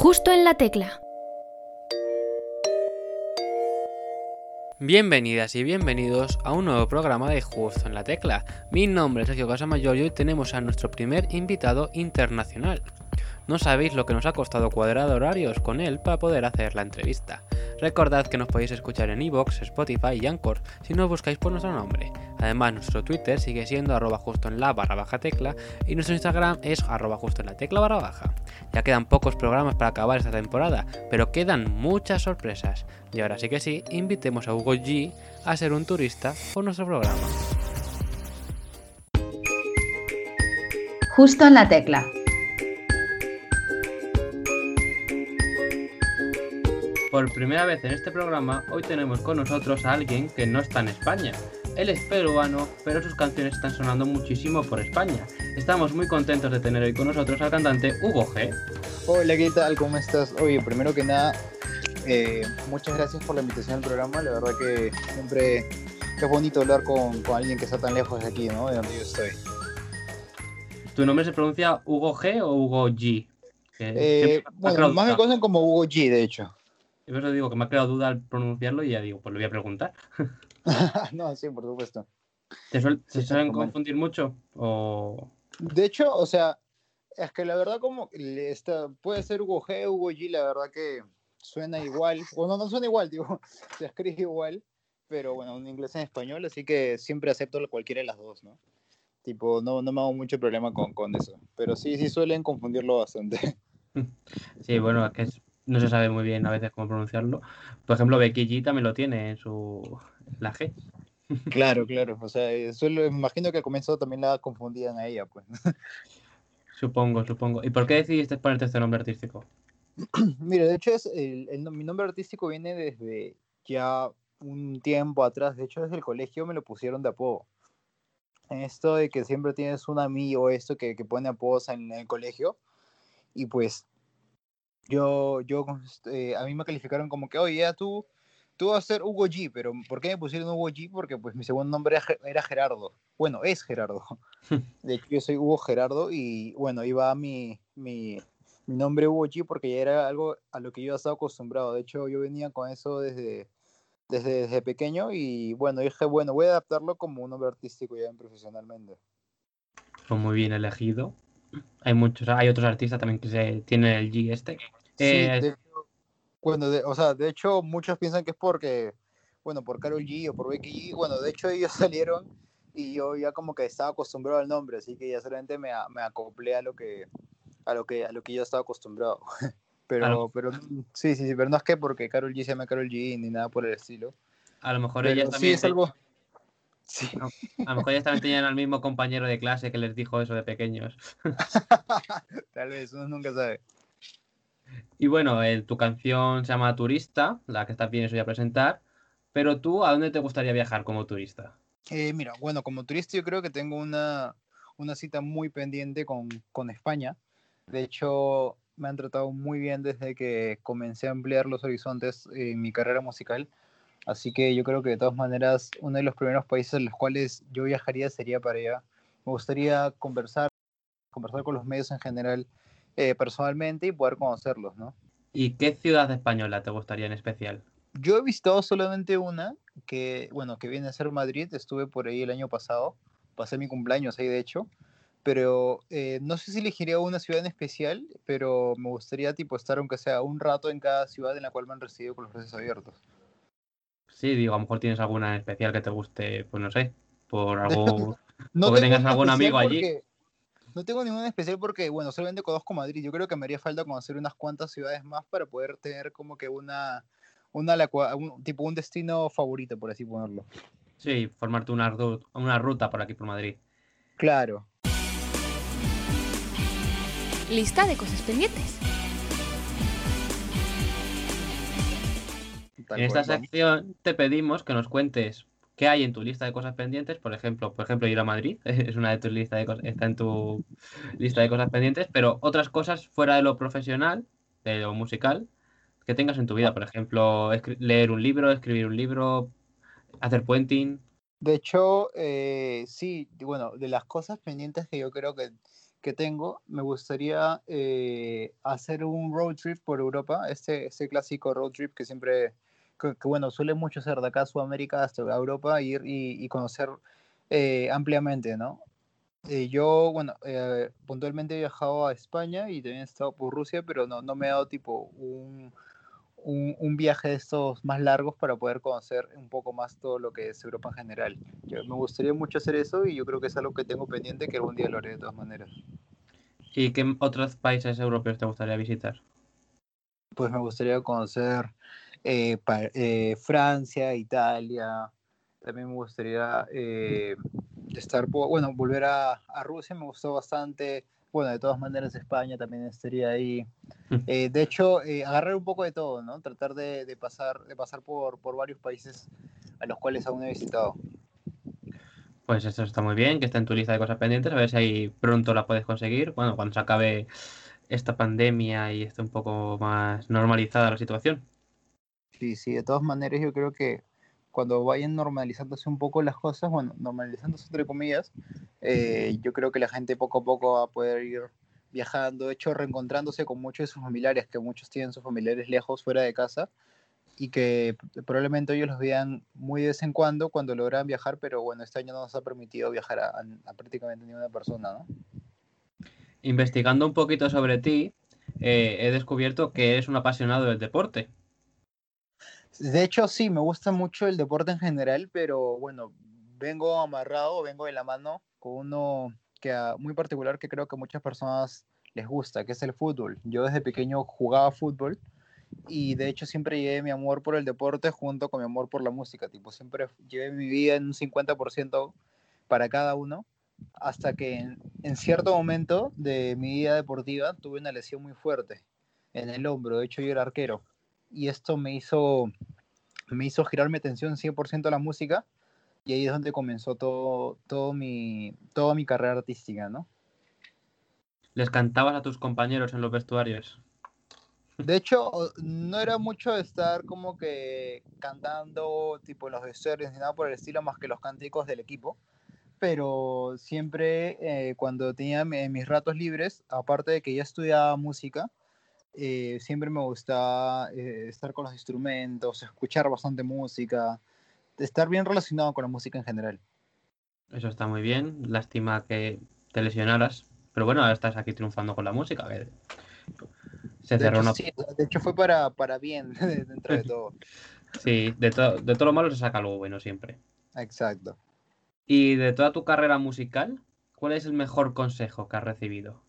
Justo en la tecla. Bienvenidas y bienvenidos a un nuevo programa de Justo en la Tecla. Mi nombre es Sergio Casamayor y hoy tenemos a nuestro primer invitado internacional. No sabéis lo que nos ha costado cuadrar horarios con él para poder hacer la entrevista. Recordad que nos podéis escuchar en iVoox, Spotify y Anchor si no buscáis por nuestro nombre. Además, nuestro Twitter sigue siendo arroba justo en la barra baja tecla y nuestro Instagram es arroba justo en la tecla barra baja. Ya quedan pocos programas para acabar esta temporada, pero quedan muchas sorpresas. Y ahora sí que sí, invitemos a Hugo G a ser un turista por nuestro programa. Justo en la tecla. Por primera vez en este programa, hoy tenemos con nosotros a alguien que no está en España. Él es peruano, pero sus canciones están sonando muchísimo por España. Estamos muy contentos de tener hoy con nosotros al cantante Hugo G. Hola, ¿qué tal? ¿Cómo estás? Oye, primero que nada, eh, muchas gracias por la invitación al programa. La verdad que siempre es bonito hablar con, con, alguien que está tan lejos de aquí, ¿no? De donde yo estoy. ¿Tu nombre se pronuncia Hugo G o Hugo G? Eh, bueno, más me conocen como Hugo G, de hecho. Yo por eso digo que me ha quedado duda al pronunciarlo y ya digo, pues lo voy a preguntar. no, sí, por supuesto. ¿Te, ¿se suelen confundir mucho? O... De hecho, o sea, es que la verdad como está, puede ser Hugo G, Hugo G, la verdad que suena igual. Bueno, no suena igual, digo, se escribe igual, pero bueno, en inglés en español, así que siempre acepto cualquiera de las dos, ¿no? Tipo, no, no me hago mucho problema con, con eso. Pero sí, sí suelen confundirlo bastante. Sí, bueno, es que es, no se sabe muy bien a veces cómo pronunciarlo. Por ejemplo, Becky G también lo tiene en su la G. Claro, claro. O sea, me imagino que al comienzo también la confundían a ella, pues. Supongo, supongo. ¿Y por qué decidiste ponerte este nombre artístico? Mira, de hecho, es el, mi nombre artístico viene desde ya un tiempo atrás. De hecho, desde el colegio me lo pusieron de apodo. Esto de que siempre tienes un amigo, esto que, que pone apodos en el colegio. Y pues yo, yo, este, a mí me calificaron como que, oye, ya tú, tú vas a ser Hugo G, pero ¿por qué me pusieron Hugo G? Porque pues mi segundo nombre era Gerardo. Bueno, es Gerardo. De hecho, yo soy Hugo Gerardo y bueno, iba mi, mi, mi nombre Hugo G porque ya era algo a lo que yo estaba acostumbrado. De hecho, yo venía con eso desde, desde, desde pequeño y bueno, dije, bueno, voy a adaptarlo como un nombre artístico ya profesionalmente. Fue muy bien elegido. Hay muchos, hay otros artistas también que se tienen el G este. Sí, de hecho, bueno, o sea, de hecho muchos piensan que es porque, bueno, por Carol G o por Becky G, bueno, de hecho ellos salieron y yo ya como que estaba acostumbrado al nombre, así que ya solamente me, me acoplé a lo que a lo que a lo que yo estaba acostumbrado. Pero, pero sí, sí, sí, pero no es que porque Carol G se llama Carol G ni nada por el estilo. A lo mejor ella también. Sí, es algo. Sí. a lo mejor ellas también tenían al mismo compañero de clase que les dijo eso de pequeños. Tal vez, uno nunca sabe. Y bueno, tu canción se llama Turista, la que bien eso voy a presentar. Pero tú, ¿a dónde te gustaría viajar como turista? Eh, mira, bueno, como turista yo creo que tengo una, una cita muy pendiente con, con España. De hecho, me han tratado muy bien desde que comencé a ampliar los horizontes en mi carrera musical. Así que yo creo que de todas maneras, uno de los primeros países en los cuales yo viajaría sería para allá. Me gustaría conversar, conversar con los medios en general eh, personalmente y poder conocerlos, ¿no? ¿Y qué ciudad española te gustaría en especial? Yo he visitado solamente una, que, bueno, que viene a ser Madrid. Estuve por ahí el año pasado. Pasé mi cumpleaños ahí, de hecho. Pero eh, no sé si elegiría una ciudad en especial, pero me gustaría, tipo, estar aunque sea un rato en cada ciudad en la cual me han recibido con los brazos abiertos. Sí, digo, a lo mejor tienes alguna en especial que te guste, pues no sé, por algo... no que tengas algún amigo allí. No tengo ninguna especial porque, bueno, solamente conozco Madrid. Yo creo que me haría falta conocer unas cuantas ciudades más para poder tener como que una, una un, tipo un destino favorito, por así ponerlo. Sí, formarte una, una ruta por aquí por Madrid. Claro. Lista de cosas pendientes. en esta sección te pedimos que nos cuentes qué hay en tu lista de cosas pendientes. Por ejemplo, por ejemplo, ir a Madrid es una de tus listas de cosas, está en tu lista de cosas pendientes, pero otras cosas fuera de lo profesional, de lo musical, que tengas en tu vida. Por ejemplo, leer un libro, escribir un libro, hacer puenting. De hecho, eh, sí, bueno, de las cosas pendientes que yo creo que, que tengo, me gustaría eh, hacer un road trip por Europa, este, este clásico road trip que siempre, que, bueno, suele mucho ser de acá a Sudamérica hasta Europa, ir y, conocer eh, ampliamente, ¿no? Eh, yo, bueno, puntualmente he viajado a España y también he estado por Rusia, pero no, no me ha dado tipo un, un, viaje de estos más largos para poder conocer un poco más todo lo que es Europa en general. Yo, me gustaría mucho hacer eso y yo creo que es algo que tengo pendiente que algún día lo haré de todas maneras. ¿Y qué otros países europeos te gustaría visitar? Pues me gustaría conocer eh, eh, Francia, Italia. También me gustaría eh, estar, bueno, volver a, a Rusia, me gustó bastante bueno, de todas maneras España también estaría ahí. Mm. Eh, de hecho, eh, agarrar un poco de todo, ¿no? Tratar de, pasar, de pasar por, por, varios países a los cuales aún he visitado. Pues esto está muy bien, que está en tu lista de cosas pendientes, a ver si ahí pronto la puedes conseguir, bueno, cuando se acabe esta pandemia y esté un poco más normalizada la situación. Sí, sí, de todas maneras yo creo que cuando vayan normalizándose un poco las cosas, bueno, normalizándose entre comillas, eh, yo creo que la gente poco a poco va a poder ir viajando, de hecho reencontrándose con muchos de sus familiares, que muchos tienen sus familiares lejos, fuera de casa, y que probablemente ellos los vean muy de vez en cuando cuando logran viajar, pero bueno, este año no nos ha permitido viajar a, prácticamente ninguna persona, ¿no? Investigando un poquito sobre ti, eh, he descubierto que eres un apasionado del deporte. De hecho, sí, me gusta mucho el deporte en general, pero bueno, vengo amarrado, vengo de la mano con uno que muy particular que creo que muchas personas les gusta, que es el fútbol. Yo desde pequeño jugaba fútbol y de hecho siempre llevé mi amor por el deporte junto con mi amor por la música, tipo siempre llevé mi vida en un 50% para cada uno, hasta que en, en, cierto momento de mi vida deportiva tuve una lesión muy fuerte en el hombro, de hecho yo era arquero y esto me hizo, me hizo girar mi atención 100% a la música y ahí es donde comenzó todo, todo mi, toda mi carrera artística, ¿no? ¿Les cantabas a tus compañeros en los vestuarios? De hecho, no era mucho estar como que cantando tipo los vestuarios ni nada por el estilo, más que los cánticos del equipo. Pero siempre eh, cuando tenía mis ratos libres, aparte de que ya estudiaba música, eh, siempre me gusta eh, estar con los instrumentos, escuchar bastante música, estar bien relacionado con la música en general. Eso está muy bien. Lástima que te lesionaras. Pero bueno, ahora estás aquí triunfando con la música. Se de cerró hecho, de hecho fue para, para bien dentro de todo. sí, de, de todo lo malo se saca algo bueno siempre. Exacto. Y de toda tu carrera musical, ¿cuál es el mejor consejo que has recibido?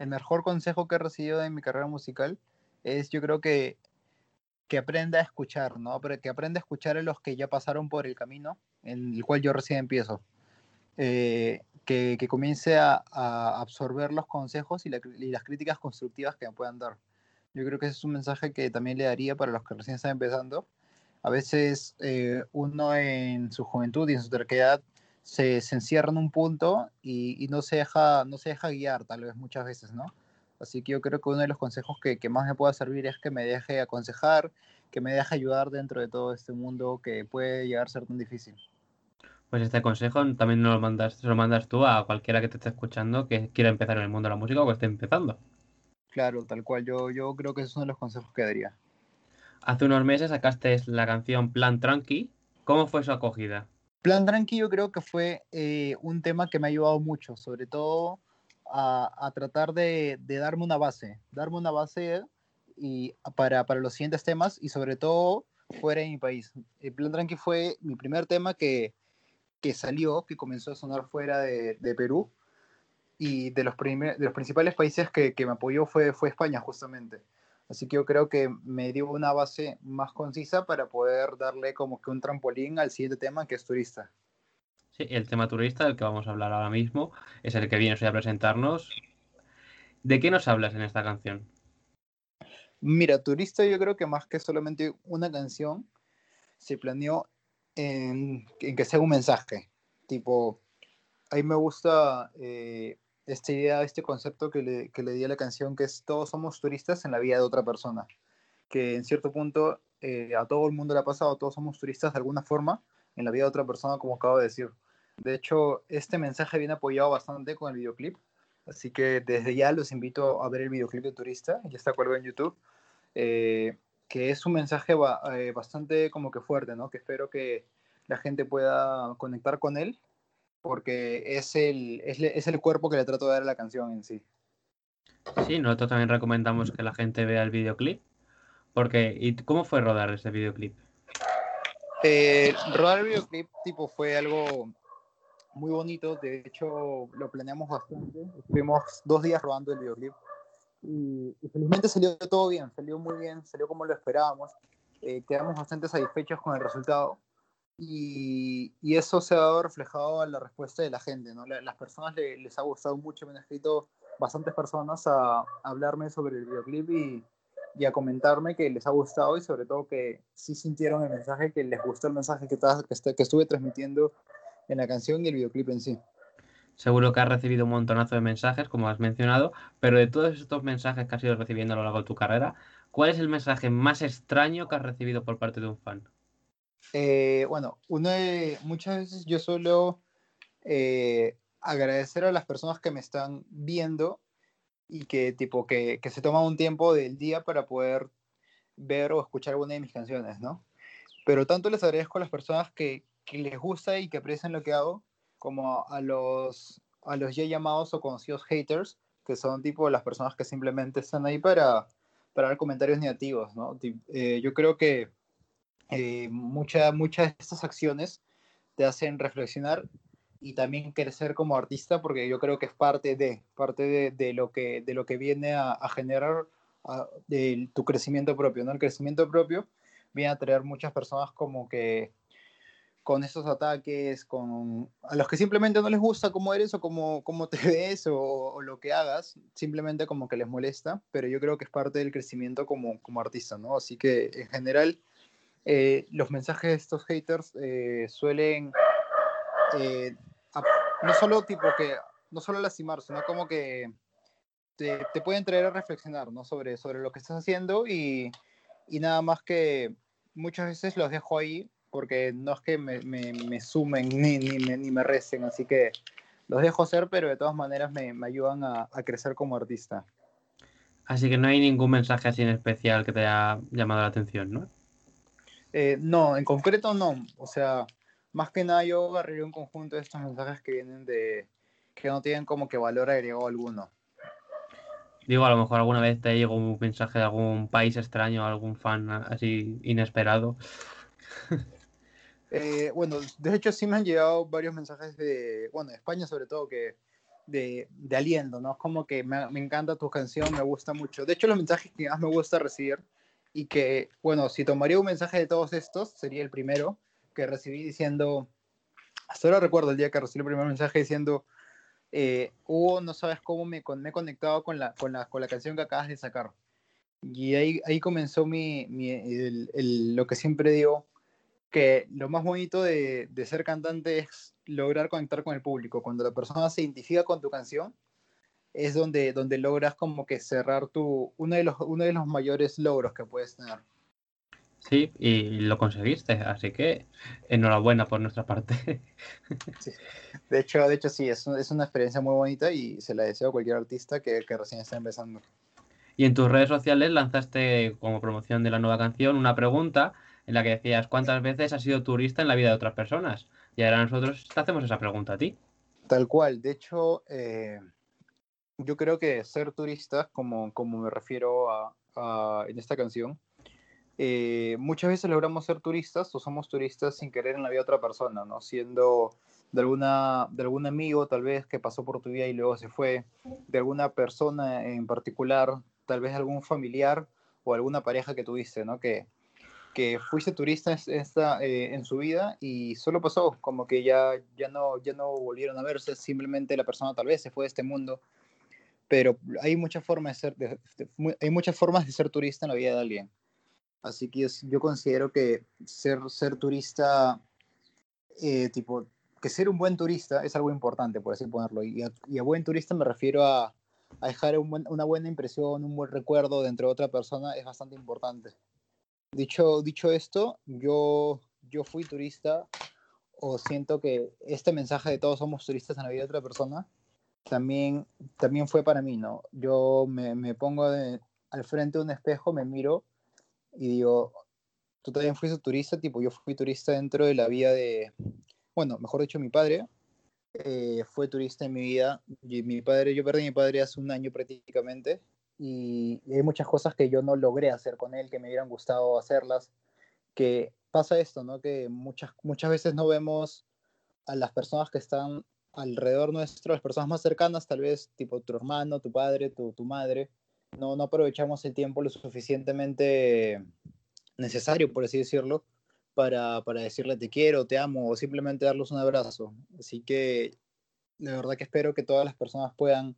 El mejor consejo que he recibido en mi carrera musical es yo creo que, que aprenda a escuchar, ¿no? Que aprenda a escuchar a los que ya pasaron por el camino en el cual yo recién empiezo. Eh, que, que, comience a, a, absorber los consejos y, las críticas constructivas que me puedan dar. Yo creo que ese es un mensaje que también le daría para los que recién están empezando. A veces eh, uno en su juventud y en su terquedad se, se encierra en un punto y, no, se deja, no se deja guiar, tal vez muchas veces, ¿no? Así que yo creo que uno de los consejos que, que más me pueda servir es que me deje aconsejar, que me deje ayudar dentro de todo este mundo que puede llegar a ser tan difícil. Pues este consejo también nos lo mandas, lo mandas tú a cualquiera que te esté escuchando que quiera empezar en el mundo de la música o que esté empezando. Claro, tal cual. Yo, yo creo que esos son los consejos que daría. Hace unos meses sacaste la canción Plan Tranqui. ¿Cómo fue su acogida? Plan Tranquilo creo que fue eh, un tema que me ha ayudado mucho, sobre todo a, tratar de, darme una base, darme una base y para, los siguientes temas y sobre todo fuera de mi país. El Plan Tranqui fue mi primer tema que, salió, que comenzó a sonar fuera de, Perú y de los, principales países que, me apoyó fue España justamente. Así que yo creo que me dio una base más concisa para poder darle como que un trampolín al siguiente tema que es turista. Sí, el tema turista del que vamos a hablar ahora mismo es el que viene hoy a presentarnos. ¿De qué nos hablas en esta canción? Mira, turista yo creo que más que solamente una canción, se planeó en, que sea un mensaje. Tipo, a mí me gusta eh, esta idea, este concepto que le, que le di a la canción, que es todos somos turistas en la vida de otra persona, que en cierto punto eh, a todo el mundo le ha pasado, todos somos turistas de alguna forma en la vida de otra persona, como acabo de decir. De hecho, este mensaje viene apoyado bastante con el videoclip, Así que desde ya los invito a ver el videoclip de Turista, ya está colgado en YouTube, eh, que es un mensaje eh, bastante como que fuerte, ¿no? Que espero que la gente pueda conectar con él, porque es el, es, es el cuerpo que le trato de dar a la canción en sí. Sí, nosotros también recomendamos que la gente vea el videoclip. Porque, ¿y cómo fue rodar ese videoclip? Eh, rodar el videoclip tipo fue algo muy bonito, de hecho lo planeamos bastante, estuvimos dos días rodando el videoclip y, felizmente salió todo bien, salió muy bien, salió como lo esperábamos, eh, quedamos bastante satisfechos con el resultado y, eso se ha reflejado en la respuesta de la gente, ¿no? las personas les ha gustado mucho, me han escrito bastantes personas a, a hablarme sobre el videoclip y, y a comentarme que les ha gustado y sobre todo que sí sintieron el mensaje, que les gustó el mensaje que, que, que estuve transmitiendo en la canción y el videoclip en sí. Seguro que has recibido un montonazo de mensajes, como has mencionado, pero de todos estos mensajes que has ido recibiendo a lo largo de tu carrera, ¿cuál es el mensaje más extraño que has recibido por parte de un fan? Eh, bueno, uno de, muchas veces yo suelo eh, agradecer a las personas que me están viendo y que tipo que, que se toman un tiempo del día para poder ver o escuchar alguna de mis canciones, ¿no? Pero tanto les agradezco a las personas que, que les gusta y que aprecian lo que hago, como a los, a los ya llamados o conocidos haters, que son tipo las personas que simplemente están ahí para, para dar comentarios negativos, ¿no? Eh, yo creo que eh, muchas de estas acciones te hacen reflexionar y también crecer como artista, porque yo creo que es parte de, parte de, de lo, que, de lo que viene a, a generar de tu crecimiento propio, ¿no? El crecimiento propio viene a traer muchas personas como que con esos ataques, con a los que simplemente no les gusta cómo eres o cómo, cómo te ves o, o, lo que hagas, simplemente como que les molesta, pero yo creo que es parte del crecimiento como, como artista, ¿no? Así que en general eh, los mensajes de estos haters eh, suelen eh, no solo tipo que, no solo lastimar, sino como que te, pueden traer a reflexionar, ¿no? Sobre, sobre lo que estás haciendo y, y nada más que muchas veces los dejo ahí porque no es que me, me, me sumen ni, ni, ni, me recen, así que los dejo ser, pero de todas maneras me, me ayudan a, a, crecer como artista. Así que no hay ningún mensaje así en especial que te haya llamado la atención, ¿no? Eh, no, en concreto no. O sea, más que nada yo agarré un conjunto de estos mensajes que vienen de que no tienen como que valor agregado alguno. Digo, a lo mejor alguna vez te llegó un mensaje de algún país extraño, algún fan así inesperado. eh, bueno, de hecho sí me han llegado varios mensajes de, bueno, de España sobre todo, que de, de aliento, ¿no? Es como que me, me, encanta tu canción, me gusta mucho. De hecho, los mensajes que más me gusta recibir y que, bueno, si tomaría un mensaje de todos estos, sería el primero, que recibí diciendo, hasta ahora recuerdo el día que recibí el primer mensaje diciendo, eh, Hugo, no sabes cómo me, me, he conectado con la, con, la, con la canción que acabas de sacar. Y ahí, ahí comenzó mi, mi lo que siempre digo, que lo más bonito de, de, ser cantante es lograr conectar con el público. Cuando la persona se identifica con tu canción, es donde, donde logras como que cerrar tu, uno de, los, uno de los mayores logros que puedes tener. Sí, y lo conseguiste, así que enhorabuena por nuestra parte. Sí. De hecho, de hecho sí, es, es, una experiencia muy bonita y se la deseo a cualquier artista que, que, recién está empezando. Y en tus redes sociales lanzaste como promoción de la nueva canción una pregunta en la que decías cuántas veces has sido turista en la vida de otras personas. Y ahora nosotros te hacemos esa pregunta a ti. Tal cual, de hecho, eh, yo creo que ser turista, como, como me refiero a, a en esta canción, eh, muchas veces logramos ser turistas o somos turistas sin querer en la vida de otra persona, ¿no? Siendo de, alguna, de algún amigo tal vez que pasó por tu vida y luego se fue, de alguna persona en particular, tal vez algún familiar o alguna pareja que tuviste, ¿no? Que, que fuiste turista esta, eh, en su vida y solo pasó, como que ya, ya, no, ya no volvieron a verse, simplemente la persona tal vez se fue de este mundo, pero hay muchas formas de ser, de, de, hay muchas formas de ser turista en la vida de alguien. Así que yo considero que ser, ser turista, eh, tipo, que ser un buen turista es algo importante, por así ponerlo. Y a, y a buen turista me refiero a, a dejar un buen, una buena impresión, un buen recuerdo dentro de otra persona, es bastante importante. Dicho, dicho esto, yo, yo fui turista o siento que este mensaje de todos somos turistas en la vida de otra persona también, también fue para mí, ¿no? Yo me, me pongo al frente de un espejo, me miro y digo, tú también fuiste turista, tipo, yo fui turista dentro de la vida de, bueno, mejor dicho, mi padre eh, fue turista en mi vida. Y mi padre, yo perdí a mi padre hace un año prácticamente y hay muchas cosas que yo no logré hacer con él, que me hubieran gustado hacerlas, que pasa esto, ¿no? Que muchas, muchas veces no vemos a las personas que están alrededor nuestro, las personas más cercanas, tal vez tipo tu hermano, tu padre, tu, tu madre, no, no aprovechamos el tiempo lo suficientemente necesario, por así decirlo, para, para decirle te quiero, te amo o simplemente darles un abrazo. Así que de verdad que espero que todas las personas puedan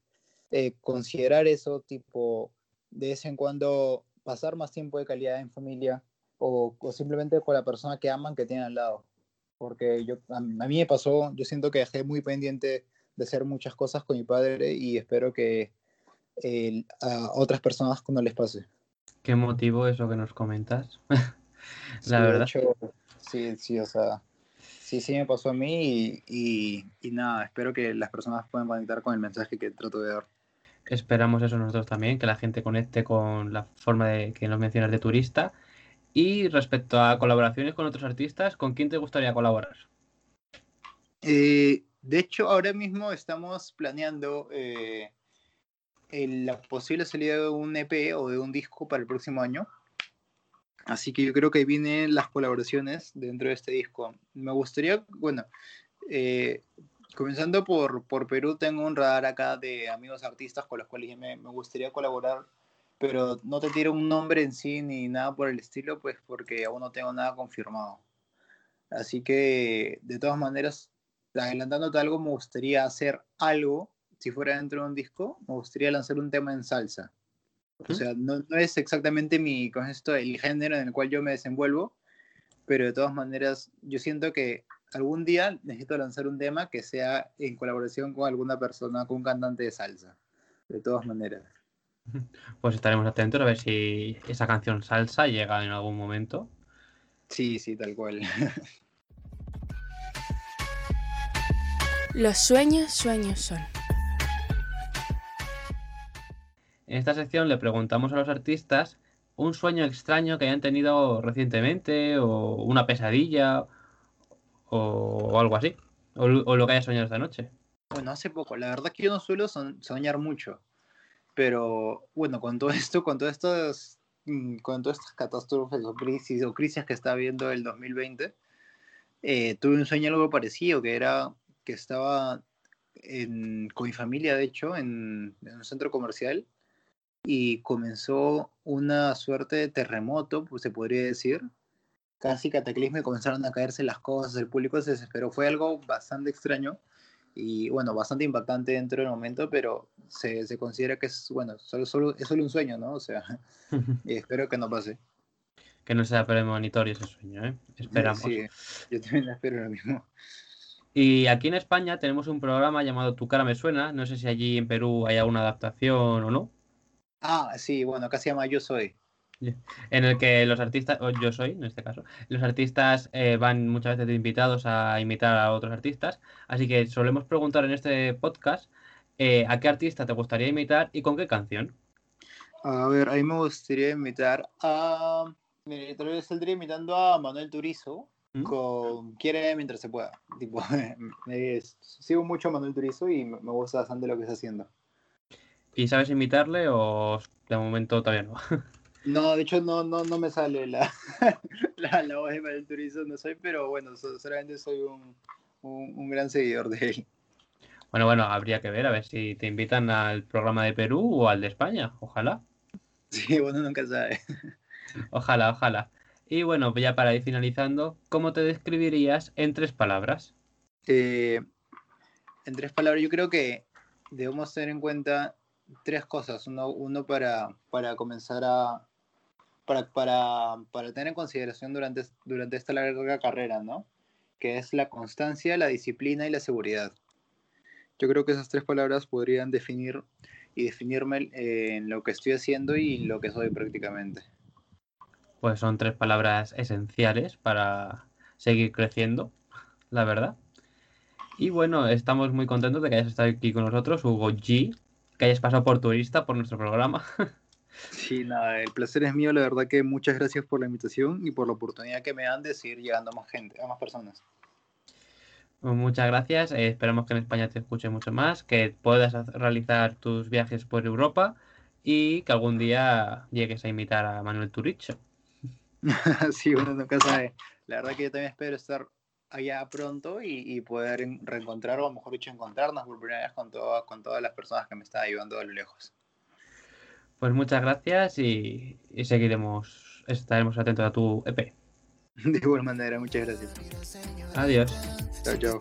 eh, considerar eso, tipo, de vez en cuando pasar más tiempo de calidad en familia o, o simplemente con la persona que aman que tienen al lado. Porque yo, a, mí me pasó, yo siento que dejé muy pendiente de hacer muchas cosas con mi padre y espero que a otras personas no les pase. ¿Qué motivo eso que nos comentas? la verdad. sí, sí, o sea, sí, sí me pasó a mí y, y, nada, espero que las personas puedan conectar con el mensaje que trato de dar. Esperamos eso nosotros también, que la gente conecte con la forma de que nos mencionas de turista. Y respecto a colaboraciones con otros artistas, ¿con quién te gustaría colaborar? Eh, de hecho, ahora mismo estamos planeando eh, la posible salida de un EP o de un disco para el próximo año. Así que yo creo que vienen las colaboraciones dentro de este disco. Me gustaría, bueno, eh, comenzando por, por Perú, tengo un radar acá de amigos artistas con los cuales me, me gustaría colaborar, pero no te tiro un nombre en sí ni nada por el estilo, pues porque aún no tengo nada confirmado. Así que, de todas maneras, adelantándote algo, me gustaría hacer algo, si fuera dentro de un disco, me gustaría lanzar un tema en salsa. O sea, no, no, es exactamente mi, con esto, el género en el cual yo me desenvuelvo, pero de todas maneras, yo siento que algún día necesito lanzar un tema que sea en colaboración con alguna persona, con un cantante de salsa. De todas maneras. Pues estaremos atentos a ver si esa canción salsa llega en algún momento. Sí, sí, tal cual. Los sueños, sueños son. En esta sección le preguntamos a los artistas un sueño extraño que hayan tenido recientemente o una pesadilla o, algo así. O, lo que haya soñado esta noche. Bueno, hace poco. La verdad es que yo no suelo soñar mucho. Pero bueno, con todo esto, con todas estas, mm, con todas estas catástrofes o crisis o crisis que está viendo el 2020, eh, tuve un sueño algo parecido, que era que estaba con mi familia, de hecho, en un centro comercial y comenzó una suerte de terremoto, pues se podría decir, casi cataclismo y comenzaron a caerse las cosas, el público se desesperó, fue algo bastante extraño y bueno, bastante impactante dentro del momento, pero se, se considera que es, bueno, solo, solo, es solo un sueño, ¿no? O sea, espero que no pase. Que no sea premonitorio ese sueño, ¿eh? Esperamos. Sí, yo también espero lo mismo. Y aquí en España tenemos un programa llamado Tu cara me suena, no sé si allí en Perú hay alguna adaptación o no. Ah, sí, bueno, acá se llama Yo Soy. En el que los artistas, o yo soy en este caso, los artistas eh, van muchas veces invitados a imitar a otros artistas. Así que solemos preguntar en este podcast eh, a qué artista te gustaría imitar y con qué canción. A ver, a mí me gustaría imitar a. Mira, tal vez saldría imitando a Manuel Turizo ¿Mm? con Quiere mientras se pueda. Tipo, sigo mucho a Manuel Turizo y me gusta bastante lo que está haciendo. ¿Y sabes imitarle o de momento todavía no? No, de hecho no, no, no me sale la, la, la voz de Manuel Turizo, no soy, pero bueno, solamente soy un, un, un, gran seguidor de él. Bueno, bueno, habría que ver a ver si te invitan al programa de Perú o al de España, ojalá. Sí, bueno, nunca sabe. Ojalá, ojalá. Y bueno, ya para ir finalizando, ¿cómo te describirías en tres palabras? Eh, en tres palabras, yo creo que debemos tener en cuenta tres cosas. Uno, uno para, para comenzar a. Para, para, para, tener en consideración durante, durante esta larga carrera, ¿no? Que es la constancia, la disciplina y la seguridad. Yo creo que esas tres palabras podrían definir y definirme eh, en lo que estoy haciendo y lo que soy prácticamente. Pues son tres palabras esenciales para seguir creciendo, la verdad. Y bueno, estamos muy contentos de que hayas estado aquí con nosotros, Hugo G, que hayas pasado por turista por nuestro programa. Sí, nada, el placer es mío, la verdad que muchas gracias por la invitación y por la oportunidad que me dan de seguir llegando a más gente, a más personas. Pues muchas gracias, eh, esperamos que en España te escuche mucho más, que puedas realizar tus viajes por Europa y que algún día llegues a invitar a Manuel Turicho. sí, bueno, nunca sabe. La verdad que yo también espero estar allá pronto y, poder reencontrar, o mejor dicho, encontrarnos por primera vez con, con todas las personas que me están ayudando a lo lejos. Pues muchas gracias y, seguiremos, estaremos atentos a tu EP. De igual manera, muchas gracias. Adiós. Chao, chao.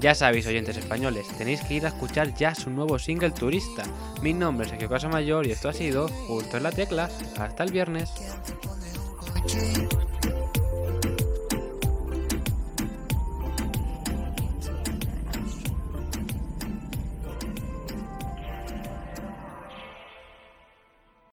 Ya sabéis, oyentes españoles, tenéis que ir a escuchar ya su nuevo single Turista. Mi nombre es Sergio Mayor y esto ha sido Justo en la Tecla. Hasta el viernes.